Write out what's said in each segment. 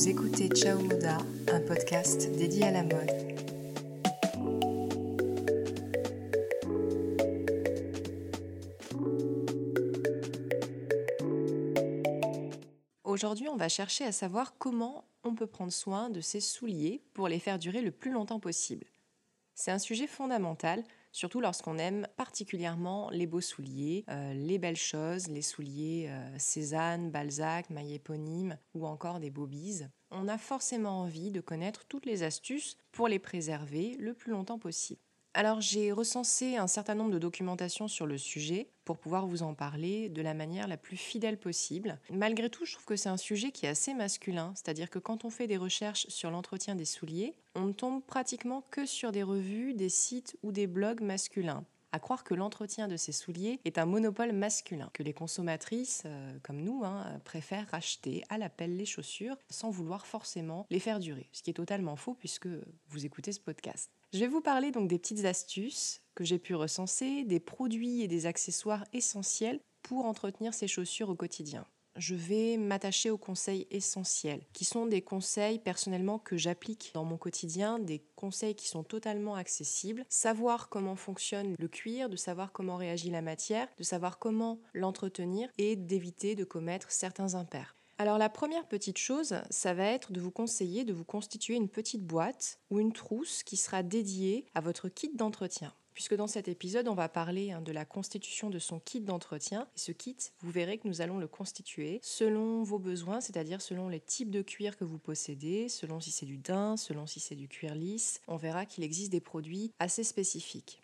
Vous écoutez Ciao Moda, un podcast dédié à la mode. Aujourd'hui, on va chercher à savoir comment on peut prendre soin de ses souliers pour les faire durer le plus longtemps possible. C'est un sujet fondamental surtout lorsqu'on aime particulièrement les beaux souliers, euh, les belles choses, les souliers euh, Cézanne, Balzac, maille éponyme ou encore des bobies. On a forcément envie de connaître toutes les astuces pour les préserver le plus longtemps possible. Alors j'ai recensé un certain nombre de documentations sur le sujet pour pouvoir vous en parler de la manière la plus fidèle possible. Malgré tout, je trouve que c'est un sujet qui est assez masculin, c'est-à-dire que quand on fait des recherches sur l'entretien des souliers, on ne tombe pratiquement que sur des revues, des sites ou des blogs masculins à croire que l'entretien de ces souliers est un monopole masculin, que les consommatrices, euh, comme nous, hein, préfèrent acheter à l'appel les chaussures sans vouloir forcément les faire durer, ce qui est totalement faux puisque vous écoutez ce podcast. Je vais vous parler donc des petites astuces que j'ai pu recenser, des produits et des accessoires essentiels pour entretenir ces chaussures au quotidien. Je vais m'attacher aux conseils essentiels, qui sont des conseils personnellement que j'applique dans mon quotidien, des conseils qui sont totalement accessibles. Savoir comment fonctionne le cuir, de savoir comment réagit la matière, de savoir comment l'entretenir et d'éviter de commettre certains impairs. Alors la première petite chose, ça va être de vous conseiller de vous constituer une petite boîte ou une trousse qui sera dédiée à votre kit d'entretien. Puisque dans cet épisode, on va parler hein, de la constitution de son kit d'entretien. Et ce kit, vous verrez que nous allons le constituer selon vos besoins, c'est-à-dire selon les types de cuir que vous possédez, selon si c'est du daim, selon si c'est du cuir lisse. On verra qu'il existe des produits assez spécifiques.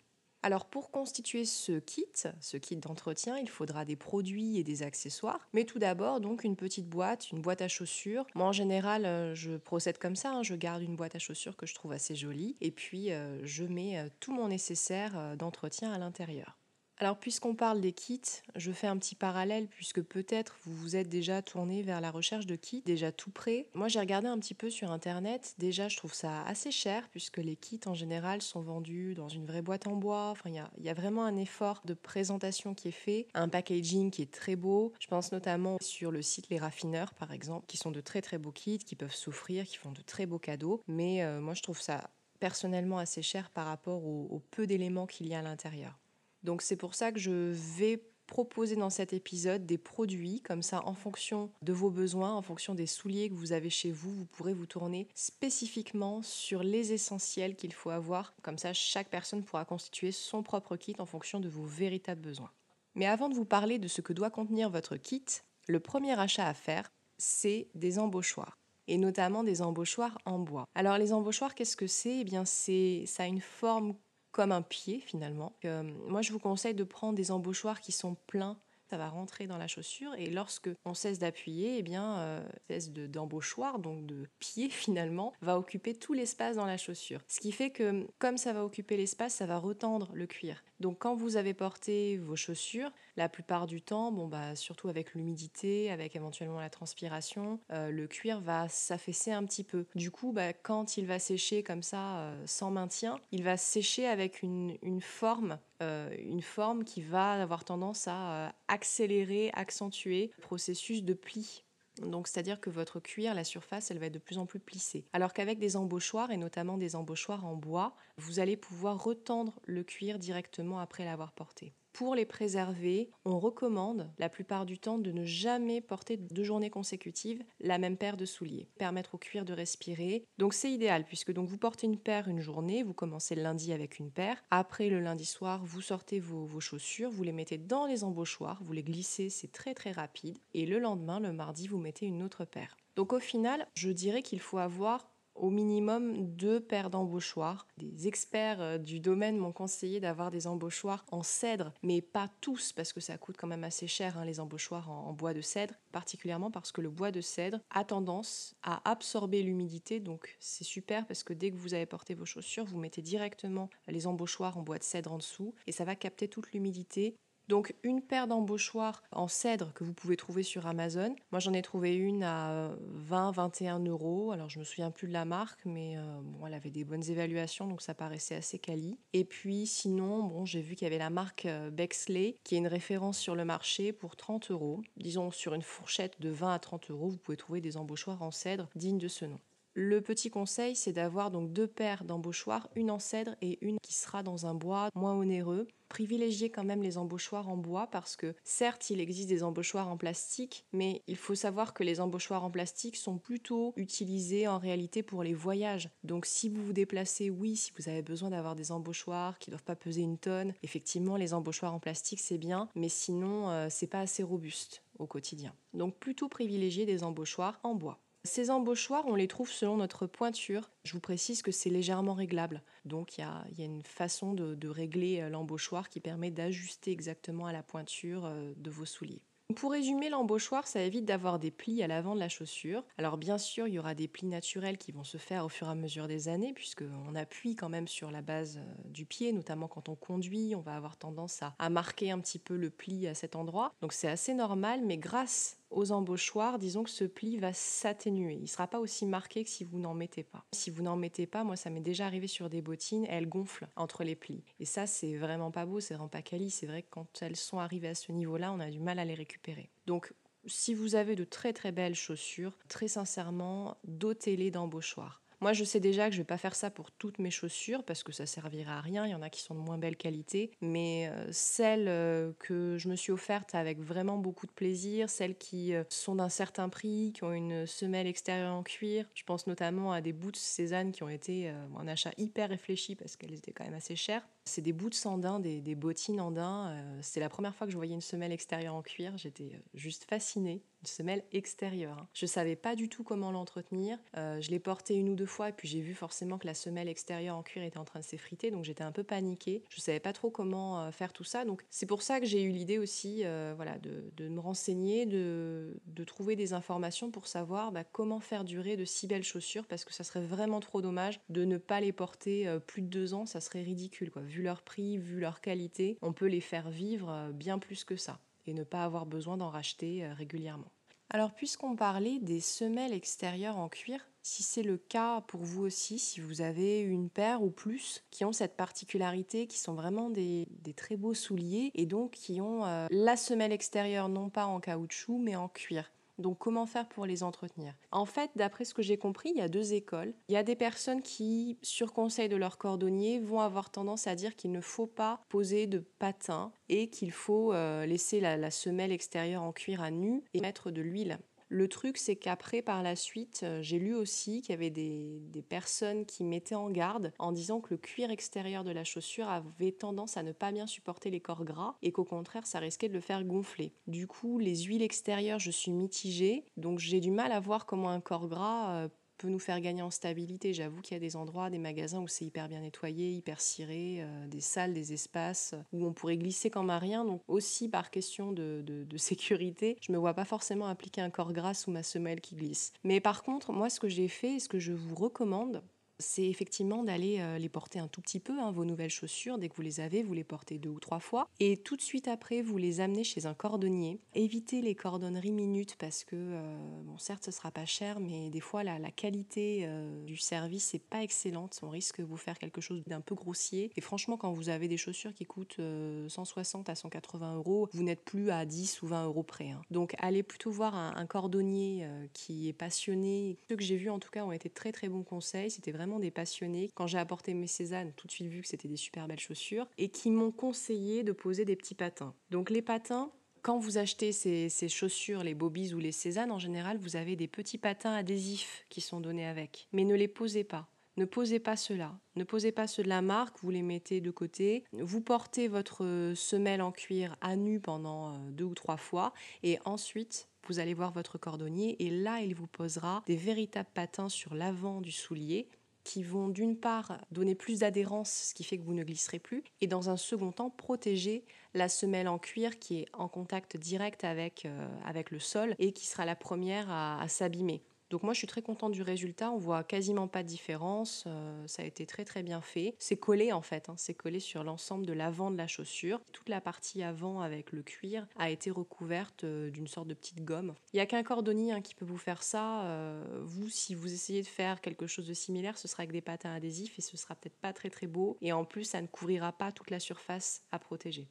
Alors pour constituer ce kit, ce kit d'entretien, il faudra des produits et des accessoires. Mais tout d'abord, donc une petite boîte, une boîte à chaussures. Moi en général, euh, je procède comme ça, hein. je garde une boîte à chaussures que je trouve assez jolie et puis euh, je mets euh, tout mon nécessaire d'entretien à l'intérieur. Alors puisqu'on parle des kits, je fais un petit parallèle puisque peut-être vous vous êtes déjà tourné vers la recherche de kits, déjà tout prêt. Moi j'ai regardé un petit peu sur internet, déjà je trouve ça assez cher puisque les kits en général sont vendus dans une vraie boîte en bois, enfin il y a, vraiment un effort de présentation qui est fait, un packaging qui est très beau. Je pense notamment sur le site Les Raffineurs par exemple, qui sont de très très beaux kits, qui peuvent s'offrir, qui font de très beaux cadeaux, mais euh, moi je trouve ça personnellement assez cher par rapport au peu d'éléments qu'il y a à l'intérieur. Donc c'est pour ça que je vais proposer dans cet épisode des produits comme ça en fonction de vos besoins, en fonction des souliers que vous avez chez vous, vous pourrez vous tourner spécifiquement sur les essentiels qu'il faut avoir. Comme ça, chaque personne pourra constituer son propre kit en fonction de vos véritables besoins. Mais avant de vous parler de ce que doit contenir votre kit, le premier achat à faire, c'est des embauchoirs et notamment des embauchoirs en bois. Alors les embauchoirs, qu'est-ce que c'est? Eh bien, c'est ça a une forme comme un pied finalement. Euh, moi, je vous conseille de prendre des embauchoirs qui sont pleins. Ça va rentrer dans la chaussure et lorsque on cesse d'appuyer, eh bien, euh, cesse d'embauchoir, donc de pied finalement, va occuper tout l'espace dans la chaussure. Ce qui fait que comme ça va occuper l'espace, ça va retendre le cuir. Donc quand vous avez porté vos chaussures, la plupart du temps, bon bah surtout avec l'humidité, avec éventuellement la transpiration, euh, le cuir va s'affaisser un petit peu. Du coup, bah, quand il va sécher comme ça euh, sans maintien, il va sécher avec une, forme, euh, une forme qui va avoir tendance à accélérer, accentuer le processus de pli donc, c'est-à-dire que votre cuir, la surface, elle va être de plus en plus plissée. Alors qu'avec des embauchoirs, et notamment des embauchoirs en bois, vous allez pouvoir retendre le cuir directement après l'avoir porté. Pour les préserver, on recommande la plupart du temps de ne jamais porter deux journées consécutives la même paire de souliers. Permettre au cuir de respirer. Donc c'est idéal puisque donc vous portez une paire une journée, vous commencez le lundi avec une paire. Après le lundi soir, vous sortez vos, vos chaussures, vous les mettez dans les embauchoirs, vous les glissez, c'est très très rapide. Et le lendemain, le mardi, vous mettez une autre paire. Donc au final, je dirais qu'il faut avoir au minimum deux paires d'embauchoirs. Des experts euh, du domaine m'ont conseillé d'avoir des embauchoirs en cèdre, mais pas tous parce que ça coûte quand même assez cher hein, les embauchoirs en, bois de cèdre, particulièrement parce que le bois de cèdre a tendance à absorber l'humidité, donc c'est super parce que dès que vous avez porté vos chaussures, vous mettez directement les embauchoirs en bois de cèdre en dessous et ça va capter toute l'humidité Donc une paire d'embauchoirs en cèdre que vous pouvez trouver sur Amazon. Moi j'en ai trouvé une à 20-21 euros. Alors je me souviens plus de la marque, mais euh, elle avait des bonnes évaluations, donc ça paraissait assez quali. Et puis sinon, bon, j'ai vu qu'il y avait la marque euh, Bexley, qui est une référence sur le marché pour 30 euros. Disons sur une fourchette de 20 à 30 euros, vous pouvez trouver des embauchoirs en cèdre dignes de ce nom. Le petit conseil, c'est d'avoir donc deux paires d'embauchoirs, une en cèdre et une qui sera dans un bois moins onéreux. Privilégiez quand même les embauchoirs en bois parce que certes, il existe des embauchoirs en plastique, mais il faut savoir que les embauchoirs en plastique sont plutôt utilisés en réalité pour les voyages. Donc si vous vous déplacez, oui, si vous avez besoin d'avoir des embauchoirs qui ne doivent pas peser une tonne, effectivement, les embauchoirs en plastique, c'est bien, mais sinon, euh, c'est pas assez robuste au quotidien. Donc plutôt privilégier des embauchoirs en bois. Ces embauchoirs, on les trouve selon notre pointure. Je vous précise que c'est légèrement réglable. Donc il y a, une façon de, régler euh, l'embauchoir qui permet d'ajuster exactement à la pointure euh, de vos souliers. Pour résumer, l'embauchoir, ça évite d'avoir des plis à l'avant de la chaussure. Alors bien sûr, il y aura des plis naturels qui vont se faire au fur et à mesure des années, puisqu'on appuie quand même sur la base euh, du pied, notamment quand on conduit, on va avoir tendance à, à marquer un petit peu le pli à cet endroit. Donc c'est assez normal, mais grâce aux embauchoirs, disons que ce pli va s'atténuer. Il ne sera pas aussi marqué que si vous n'en mettez pas. Si vous n'en mettez pas, moi ça m'est déjà arrivé sur des bottines, elles gonflent entre les plis. Et ça, c'est vraiment pas beau, c'est vraiment pas quali. C'est vrai que quand elles sont arrivées à ce niveau-là, on a du mal à les récupérer. Donc si vous avez de très très belles chaussures, très sincèrement, dotez-les d'embauchoirs. Moi, je sais déjà que je vais pas faire ça pour toutes mes chaussures parce que ça servira à rien. Il y en a qui sont de moins belle qualité, mais euh, celles euh, que je me suis offertes avec vraiment beaucoup de plaisir, celles qui euh, sont d'un certain prix, qui ont une semelle extérieure en cuir. Je pense notamment à des boots Cézanne qui ont été un achat hyper réfléchi parce qu'elles étaient quand même assez chères. C'est des boots sandins, des, des bottines andins. c'est la première fois que je voyais une semelle extérieure en cuir. J'étais juste fascinée une semelle extérieure. Hein. Je savais pas du tout comment l'entretenir. Euh, je l'ai portée une ou deux fois et puis j'ai vu forcément que la semelle extérieure en cuir était en train de s'effriter, donc j'étais un peu paniquée. Je savais pas trop comment euh, faire tout ça, donc c'est pour ça que j'ai eu l'idée aussi, euh, voilà, de, me renseigner, de, trouver des informations pour savoir bah, comment faire durer de si belles chaussures, parce que ça serait vraiment trop dommage de ne pas les porter plus de deux ans, ça serait ridicule, quoi. Vu leur prix, vu leur qualité, on peut les faire vivre bien plus que ça et ne pas avoir besoin d'en racheter euh, régulièrement. Alors puisqu'on parlait des semelles extérieures en cuir, si c'est le cas pour vous aussi, si vous avez une paire ou plus qui ont cette particularité, qui sont vraiment des, très beaux souliers et donc qui ont euh, la semelle extérieure non pas en caoutchouc mais en cuir. Donc comment faire pour les entretenir? En fait, d'après ce que j'ai compris, il y a deux écoles. Il y a des personnes qui, sur conseil de leur cordonnier, vont avoir tendance à dire qu'il ne faut pas poser de patins et qu'il faut euh, laisser la semelle extérieure en cuir à nu et mettre de l'huile. Le truc, c'est qu'après, par la suite, euh, j'ai lu aussi qu'il y avait des, personnes qui mettaient en garde en disant que le cuir extérieur de la chaussure avait tendance à ne pas bien supporter les corps gras et qu'au contraire, ça risquait de le faire gonfler. Du coup, les huiles extérieures, je suis mitigée, donc j'ai du mal à voir comment un corps gras euh, peut nous faire gagner en stabilité. J'avoue qu'il y a des endroits, des magasins où c'est hyper bien nettoyé, hyper ciré, euh, des salles, des espaces où on pourrait glisser comme à rien. Donc aussi par question de, de, sécurité, je me vois pas forcément appliquer un corps gras sous ma semelle qui glisse. Mais par contre, moi ce que j'ai fait et ce que je vous recommande, c'est effectivement d'aller euh, les porter un tout petit peu, hein, vos nouvelles chaussures. Dès que vous les avez, vous les portez deux ou trois fois. Et tout de suite après, vous les amenez chez un cordonnier. Évitez les cordonneries minutes parce que, euh, bon, certes, ce sera pas cher, mais des fois, la, qualité euh, du service n'est pas excellente. On risque de vous faire quelque chose d'un peu grossier. Et franchement, quand vous avez des chaussures qui coûtent 160 à 180 euros, vous n'êtes plus à 10 ou 20 euros près. Hein. Donc, allez plutôt voir un, un cordonnier qui est passionné. Ceux que j'ai vus, en tout cas, ont été très très bons conseils. C'était vraiment des passionnés. Quand j'ai apporté mes Cézanne, tout de suite vu que c'était des super belles chaussures et qui m'ont conseillé de poser des petits patins. Donc les patins, quand vous achetez ces, chaussures, les Bobies ou les Cézanne, en général, vous avez des petits patins adhésifs qui sont donnés avec. Mais ne les posez pas. Ne posez pas cela. Ne posez pas ceux de la marque, vous les mettez de côté. Vous portez votre semelle en cuir à nu pendant euh, deux ou trois fois et ensuite vous allez voir votre cordonnier et là il vous posera des véritables patins sur l'avant du soulier qui vont d'une part donner plus d'adhérence, ce qui fait que vous ne glisserez plus, et dans un second temps protéger la semelle en cuir qui est en contact direct avec, euh, le sol et qui sera la première à, s'abîmer. Donc moi je suis très contente du résultat, on voit quasiment pas de différence, euh, ça a été très très bien fait. C'est collé en fait, hein. c'est collé sur l'ensemble de l'avant de la chaussure. Toute la partie avant avec le cuir a été recouverte euh, d'une sorte de petite gomme. Il n'y a qu'un cordonnier hein, qui peut vous faire ça. Euh, vous, si vous essayez de faire quelque chose de similaire, ce sera avec des patins adhésifs et ce sera peut-être pas très très beau. Et en plus, ça ne couvrira pas toute la surface à protéger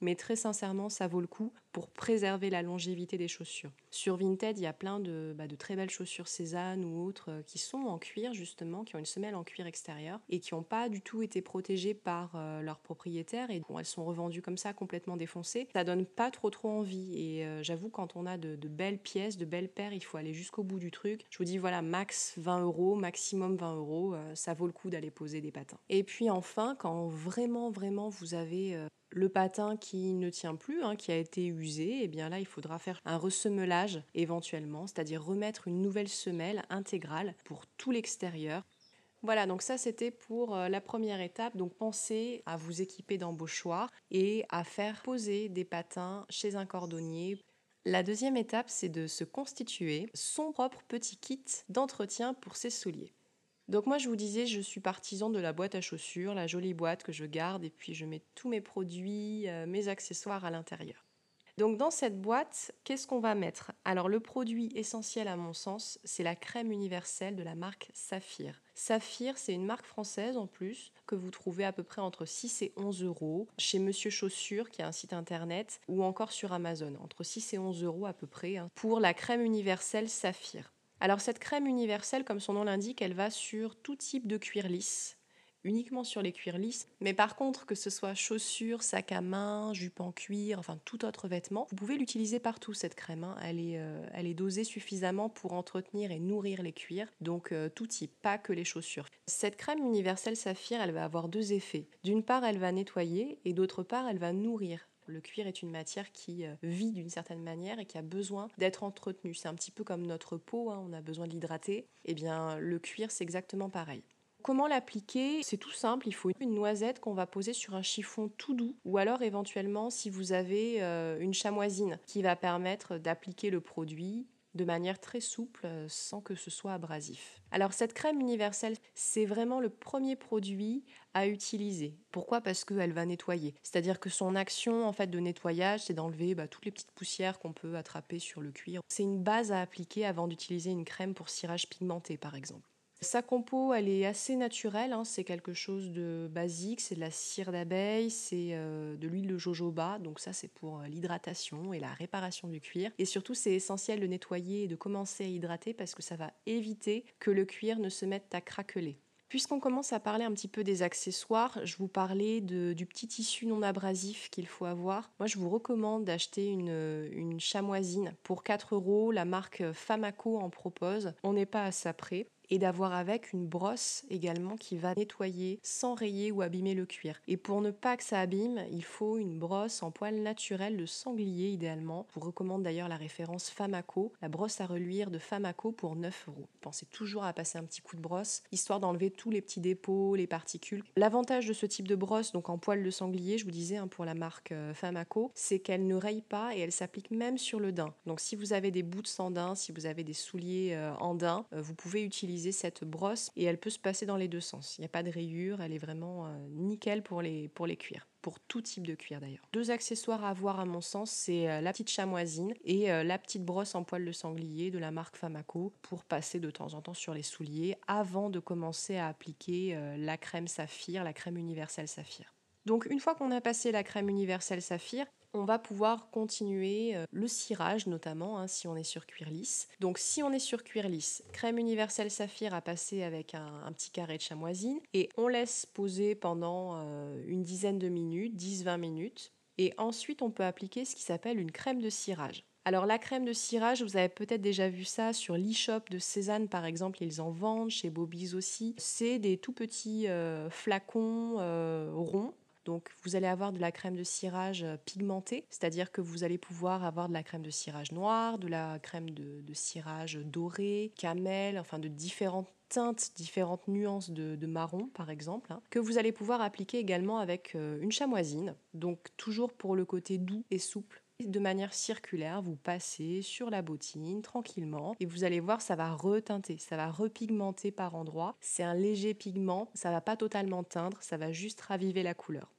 mais très sincèrement, ça vaut le coup pour préserver la longévité des chaussures. Sur Vinted, il y a plein de, bah, de très belles chaussures Cézanne ou autres euh, qui sont en cuir justement, qui ont une semelle en cuir extérieur et qui n'ont pas du tout été protégées par euh, leurs propriétaires et bon, elles sont revendues comme ça complètement défoncées. Ça donne pas trop trop envie et euh, j'avoue quand on a de, de, belles pièces, de belles paires, il faut aller jusqu'au bout du truc. Je vous dis voilà, max 20 euros, maximum 20 euros, ça vaut le coup d'aller poser des patins. Et puis enfin, quand vraiment vraiment vous avez le patin qui ne tient plus, hein, qui a été usé, eh bien là, il faudra faire un ressemelage éventuellement, c'est-à-dire remettre une nouvelle semelle intégrale pour tout l'extérieur. Voilà, donc ça c'était pour euh, la première étape. Donc pensez à vous équiper d'embauchoirs et à faire poser des patins chez un cordonnier. La deuxième étape, c'est de se constituer son propre petit kit d'entretien pour ses souliers. Donc moi je vous disais, je suis partisan de la boîte à chaussures, la jolie boîte que je garde et puis je mets tous mes produits, euh, mes accessoires à l'intérieur. Donc dans cette boîte, qu'est-ce qu'on va mettre? Alors le produit essentiel à mon sens, c'est la crème universelle de la marque Saphir. Saphir, c'est une marque française en plus que vous trouvez à peu près entre 6 et 11 euros chez Monsieur Chaussure qui a un site internet ou encore sur Amazon, entre 6 et 11 euros à peu près hein, pour la crème universelle Saphir. Alors cette crème universelle, comme son nom l'indique, elle va sur tout type de cuir lisse, uniquement sur les cuirs lisses. Mais par contre, que ce soit chaussures, sac à main, jupe en cuir, enfin tout autre vêtement, vous pouvez l'utiliser partout cette crème. Hein. Elle, est, euh, elle est dosée suffisamment pour entretenir et nourrir les cuirs, donc euh, tout type, pas que les chaussures. Cette crème universelle saphir, elle va avoir deux effets. D'une part, elle va nettoyer et d'autre part, elle va nourrir le cuir est une matière qui euh, vit d'une certaine manière et qui a besoin d'être entretenue. C'est un petit peu comme notre peau, hein, on a besoin de l'hydrater. Eh bien, le cuir, c'est exactement pareil. Comment l'appliquer? C'est tout simple, il faut une noisette qu'on va poser sur un chiffon tout doux ou alors éventuellement si vous avez euh, une chamoisine qui va permettre d'appliquer le produit de manière très souple euh, sans que ce soit abrasif. Alors cette crème universelle, c'est vraiment le premier produit à utiliser. Pourquoi? Parce qu'elle va nettoyer. C'est-à-dire que son action en fait de nettoyage, c'est d'enlever bah, toutes les petites poussières qu'on peut attraper sur le cuir. C'est une base à appliquer avant d'utiliser une crème pour cirage pigmenté par exemple. Sa compo, elle est assez naturelle, hein. c'est quelque chose de basique, c'est de la cire d'abeille, c'est euh, de l'huile de jojoba, donc ça c'est pour euh, l'hydratation et la réparation du cuir. Et surtout c'est essentiel de nettoyer et de commencer à hydrater parce que ça va éviter que le cuir ne se mette à craqueler. Puisqu'on commence à parler un petit peu des accessoires, je vous parlais du petit tissu non abrasif qu'il faut avoir. Moi, je vous recommande d'acheter une, une chamoisine pour 4 euros. La marque Famaco en propose. On n'est pas à ça près et d'avoir avec une brosse également qui va nettoyer sans rayer ou abîmer le cuir. Et pour ne pas que ça abîme, il faut une brosse en poil naturel de sanglier idéalement. Je vous recommande d'ailleurs la référence Famaco, la brosse à reluire de Famaco pour 9 euros. Pensez toujours à passer un petit coup de brosse, histoire d'enlever tous les petits dépôts, les particules. L'avantage de ce type de brosse, donc en poil de sanglier, je vous disais hein, pour la marque euh, Famaco, c'est qu'elle ne raye pas et elle s'applique même sur le daim. Donc si vous avez des bouts de sandin, si vous avez des souliers euh, en daim, euh, vous pouvez utiliser cette brosse et elle peut se passer dans les deux sens. Il n'y a pas de rayures, elle est vraiment euh, nickel pour les, pour les cuirs pour tout type de cuir d'ailleurs. Deux accessoires à avoir à mon sens, c'est euh, la petite chamoisine et euh, la petite brosse en poil de sanglier de la marque Famaco pour passer de temps en temps sur les souliers avant de commencer à appliquer la crème saphir, la crème universelle saphir. Donc une fois qu'on a passé la crème universelle saphir, on va pouvoir continuer euh, le cirage notamment hein, si on est sur cuir lisse. Donc si on est sur cuir lisse, crème universelle saphir à passer avec un, petit carré de chamoisine et on laisse poser pendant euh, une dizaine de minutes, 10-20 minutes. Et ensuite on peut appliquer ce qui s'appelle une crème de cirage. Alors la crème de cirage, vous avez peut-être déjà vu ça sur l'e-shop de Cézanne par exemple, ils en vendent, chez Bobby's aussi. C'est des tout petits euh, flacons ronds donc vous allez avoir de la crème de cirage euh, pigmentée, c'est-à-dire que vous allez pouvoir avoir de la crème de cirage noire, de la crème de, cirage dorée, camel, enfin de différentes teintes, différentes nuances de, marron par exemple, hein, que vous allez pouvoir appliquer également avec euh, une chamoisine, donc toujours pour le côté doux et souple de manière circulaire, vous passez sur la bottine tranquillement et vous allez voir, ça va retinter, ça va repigmenter par endroits. C'est un léger pigment, ça va pas totalement teindre, ça va juste raviver la couleur.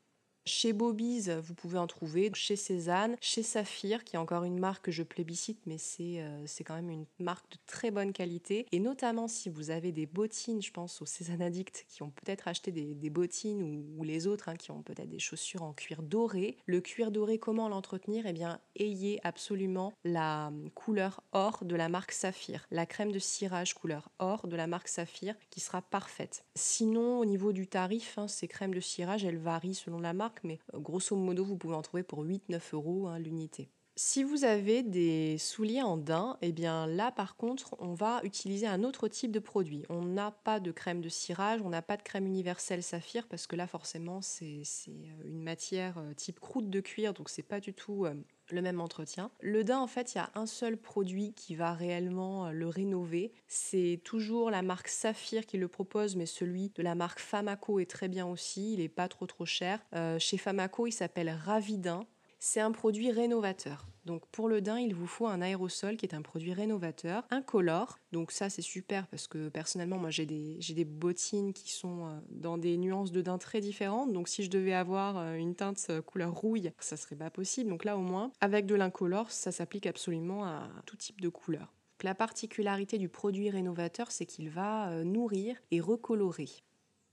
Chez Bobby's, vous pouvez en trouver. Chez Cézanne, chez Saphir, qui est encore une marque que je plébiscite, mais c'est euh, quand même une marque de très bonne qualité. Et notamment si vous avez des bottines, je pense aux Cézanne Addicts qui ont peut-être acheté des, bottines ou, les autres hein, qui ont peut-être des chaussures en cuir doré. Le cuir doré, comment l'entretenir? Eh bien, ayez absolument la couleur or de la marque Saphir. La crème de cirage couleur or de la marque Saphir qui sera parfaite. Sinon, au niveau du tarif, hein, ces crèmes de cirage, elles varient selon la marque mais euh, grosso modo, vous pouvez en trouver pour 8-9 euros hein, l'unité. Si vous avez des souliers en daim, eh bien là par contre, on va utiliser un autre type de produit. On n'a pas de crème de cirage, on n'a pas de crème universelle saphir parce que là forcément c'est euh, une matière euh, type croûte de cuir, donc c'est pas du tout le même entretien. Le daim, en fait, il y a un seul produit qui va réellement euh, le rénover. C'est toujours la marque Saphir qui le propose, mais celui de la marque Famaco est très bien aussi. Il n'est pas trop trop cher. Euh, chez Famaco, il s'appelle Ravidin. C'est un produit rénovateur. Donc pour le daim, il vous faut un aérosol qui est un produit rénovateur, incolore. Donc ça c'est super parce que personnellement moi j'ai des, des bottines qui sont euh, dans des nuances de daim très différentes. Donc si je devais avoir euh, une teinte euh, couleur rouille, ça serait pas possible. Donc là au moins, avec de l'incolore, ça s'applique absolument à tout type de couleur. La particularité du produit rénovateur, c'est qu'il va nourrir et recolorer.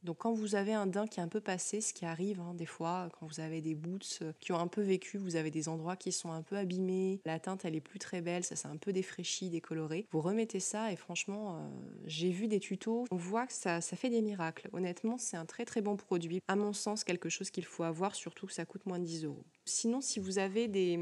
Donc quand vous avez un daim qui est un peu passé, ce qui arrive hein, des fois, quand vous avez des boots euh, qui ont un peu vécu, vous avez des endroits qui sont un peu abîmés, la teinte elle est plus très belle, ça s'est un peu défraîchi, décoloré, vous remettez ça et franchement, euh, j'ai vu des tutos, on voit que ça, ça fait des miracles. Honnêtement, c'est un très très bon produit. À mon sens, quelque chose qu'il faut avoir, surtout que ça coûte moins de 10 euros. Sinon, si vous avez des,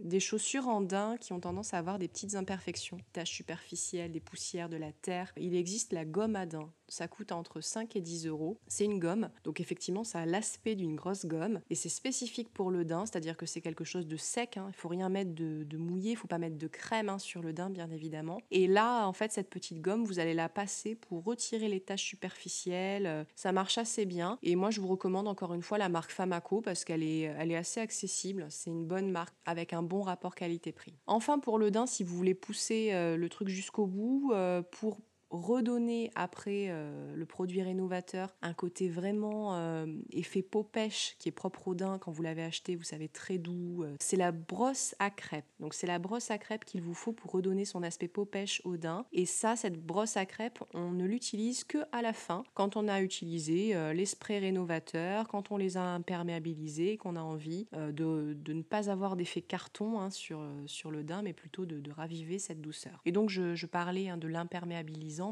des chaussures en daim qui ont tendance à avoir des petites imperfections, taches superficielles, des poussières, de la terre, il existe la gomme à daim. Ça coûte entre 5 et 10 euros. C'est une gomme, donc effectivement, ça a l'aspect d'une grosse gomme et c'est spécifique pour le daim, c'est-à-dire que c'est quelque chose de sec. Hein. Il faut rien mettre de, mouillé, il faut pas mettre de crème hein, sur le daim, bien évidemment. Et là, en fait, cette petite gomme, vous allez la passer pour retirer les taches superficielles. Ça marche assez bien. Et moi, je vous recommande encore une fois la marque Famaco parce qu'elle elle est assez accessible, c'est une bonne marque avec un bon rapport qualité-prix. Enfin pour le daim, si vous voulez pousser euh, le truc jusqu'au bout, euh, pour redonner après euh, le produit rénovateur un côté vraiment euh, effet peau pêche qui est propre au daim quand vous l'avez acheté, vous savez, très doux. Euh. c'est la brosse à crêpes. Donc c'est la brosse à crêpes qu'il vous faut pour redonner son aspect peau pêche au daim. Et ça, cette brosse à crêpes, on ne l'utilise que à la fin, quand on a utilisé les sprays rénovateurs, quand on les a imperméabilisés, qu'on a envie de, de, ne pas avoir d'effet carton hein, sur, sur le daim, mais plutôt de, de, raviver cette douceur. Et donc je, je parlais hein, de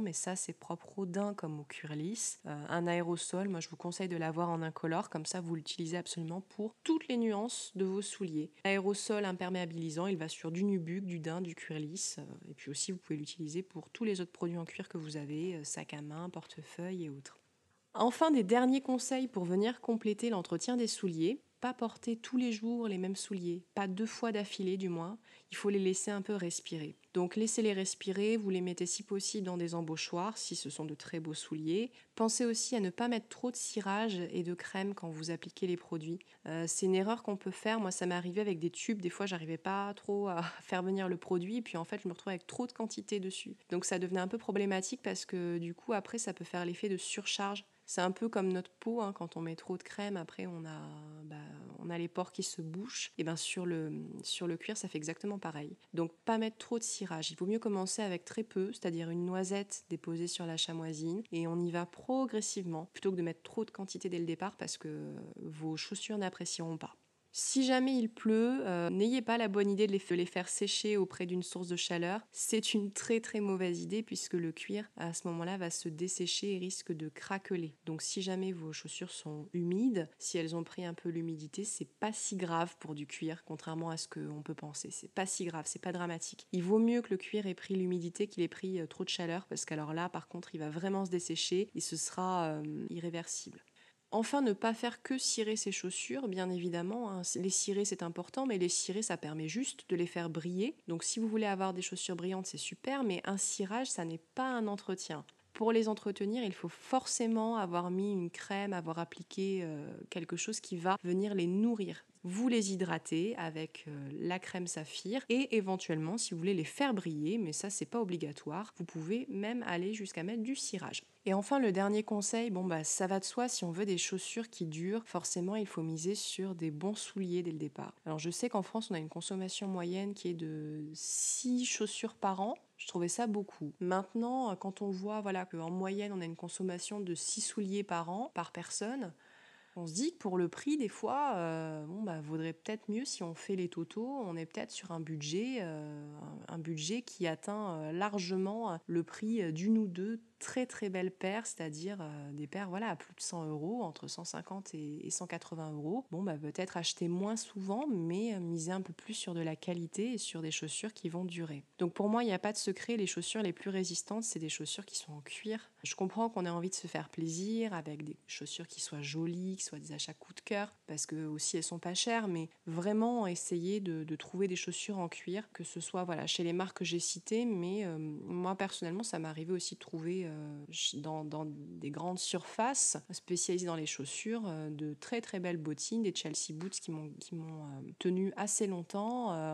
mais ça c'est propre au daim comme au cuir lisse. Euh, un aérosol, moi je vous conseille de l'avoir en incolore, comme ça vous l'utilisez absolument pour toutes les nuances de vos souliers. Aérosol imperméabilisant, il va sur du nubuck, du daim, du cuir lisse, euh, et puis aussi vous pouvez l'utiliser pour tous les autres produits en cuir que vous avez, euh, sac à main, portefeuille et autres. Enfin, des derniers conseils pour venir compléter l'entretien des souliers. Pas porter tous les jours les mêmes souliers, pas deux fois d'affilée du moins. Il faut les laisser un peu respirer. Donc laissez-les respirer, vous les mettez si possible dans des embauchoirs si ce sont de très beaux souliers. Pensez aussi à ne pas mettre trop de cirage et de crème quand vous appliquez les produits. Euh, c'est une erreur qu'on peut faire. Moi, ça m'est arrivé avec des tubes. Des fois, j'arrivais pas trop à faire venir le produit. Et puis en fait, je me retrouvais avec trop de quantité dessus. Donc ça devenait un peu problématique parce que du coup, après, ça peut faire l'effet de surcharge c'est un peu comme notre peau, hein, quand on met trop de crème, après on a, bah, on a les pores qui se bouchent. Et bien sur le, sur le cuir, ça fait exactement pareil. Donc pas mettre trop de cirage. Il vaut mieux commencer avec très peu, c'est-à-dire une noisette déposée sur la chamoisine, et on y va progressivement, plutôt que de mettre trop de quantité dès le départ parce que vos chaussures n'apprécieront pas. Si jamais il pleut, euh, n'ayez pas la bonne idée de les, faire sécher auprès d'une source de chaleur. C'est une très très mauvaise idée puisque le cuir à ce moment-là va se dessécher et risque de craqueler. Donc si jamais vos chaussures sont humides, si elles ont pris un peu l'humidité, c'est pas si grave pour du cuir, contrairement à ce qu'on peut penser. C'est pas si grave, c'est pas dramatique. Il vaut mieux que le cuir ait pris l'humidité qu'il ait pris euh, trop de chaleur parce qu'alors là, par contre, il va vraiment se dessécher et ce sera euh, irréversible. Enfin, ne pas faire que cirer ses chaussures, bien évidemment. Hein. Les cirer, c'est important, mais les cirer, ça permet juste de les faire briller. Donc si vous voulez avoir des chaussures brillantes, c'est super, mais un cirage, ça n'est pas un entretien. Pour les entretenir, il faut forcément avoir mis une crème, avoir appliqué euh, quelque chose qui va venir les nourrir vous les hydratez avec euh, la crème saphir et éventuellement si vous voulez les faire briller, mais ça c'est pas obligatoire, vous pouvez même aller jusqu'à mettre du cirage. Et enfin, le dernier conseil, bon bah ça va de soi, si on veut des chaussures qui durent, forcément il faut miser sur des bons souliers dès le départ. Alors je sais qu'en France on a une consommation moyenne qui est de 6 chaussures par an. Je trouvais ça beaucoup. Maintenant, quand on voit voilà qu'en moyenne on a une consommation de 6 souliers par an, par personne, on se dit que pour le prix, des fois, euh, bah, vaudrait peut-être mieux si on fait les totaux. On est peut-être sur un budget, euh, un budget qui atteint euh, largement le prix d'une ou deux très très belles paires, c'est-à-dire euh, des paires voilà, à plus de 100 euros, entre 150 et, 180 euros. Bon, bah, peut-être acheter moins souvent, mais euh, miser un peu plus sur de la qualité et sur des chaussures qui vont durer. Donc pour moi, il n'y a pas de secret. Les chaussures les plus résistantes, c'est des chaussures qui sont en cuir. Je comprends qu'on ait envie de se faire plaisir avec des chaussures qui soient jolies, qui soient des achats coup de cœur, parce que aussi elles sont pas chères, mais vraiment essayer de, trouver des chaussures en cuir, que ce soit voilà chez les marques que j'ai citées, mais euh, moi personnellement, ça arrivé aussi de trouver euh, dans, des grandes surfaces spécialisées dans les chaussures, euh, de très très belles bottines, des Chelsea Boots qui m'ont euh, tenu assez longtemps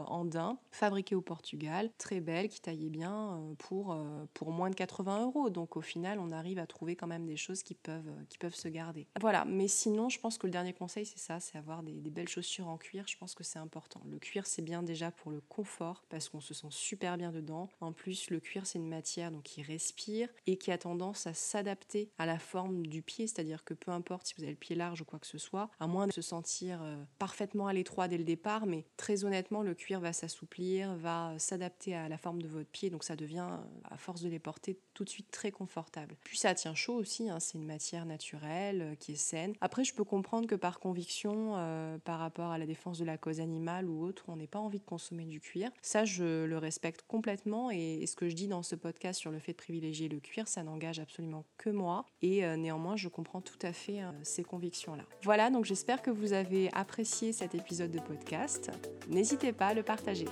en daim, fabriquées au Portugal, très belles, qui taillaient bien pour, pour moins de 80 euros. Donc au final, on arrive à trouver quand même des choses qui peuvent, qui peuvent se garder. Voilà, mais sinon, je pense que le dernier conseil, c'est ça, c'est avoir des, des belles chaussures en cuir. Je pense que c'est important. Le cuir, c'est bien déjà pour le confort, parce qu'on se sent super bien dedans. En plus, le cuir, c'est une matière donc, qui respire et qui a tendance à s'adapter à la forme du pied, c'est-à-dire que peu importe si vous avez le pied large ou quoi que ce soit, à moins de se sentir euh, parfaitement à l'étroit dès le départ, mais très honnêtement, le cuir va s'assouplir, va s'adapter à la forme de votre pied, donc ça devient, à force de les porter, tout de suite très confortable. Puis ça tient chaud aussi, hein, c'est une matière naturelle euh, qui est saine. Après, je peux comprendre que par conviction, euh, par rapport à la défense de la cause animale ou autre, on n'ait pas envie de consommer du cuir. Ça, je le respecte complètement et, et ce que je dis dans ce podcast sur le fait de privilégier le cuir, ça n'engage absolument que moi. Et euh, néanmoins, je comprends tout à fait euh, ces convictions-là. Voilà, donc j'espère que vous avez apprécié cet épisode de podcast. N'hésitez pas à le partager.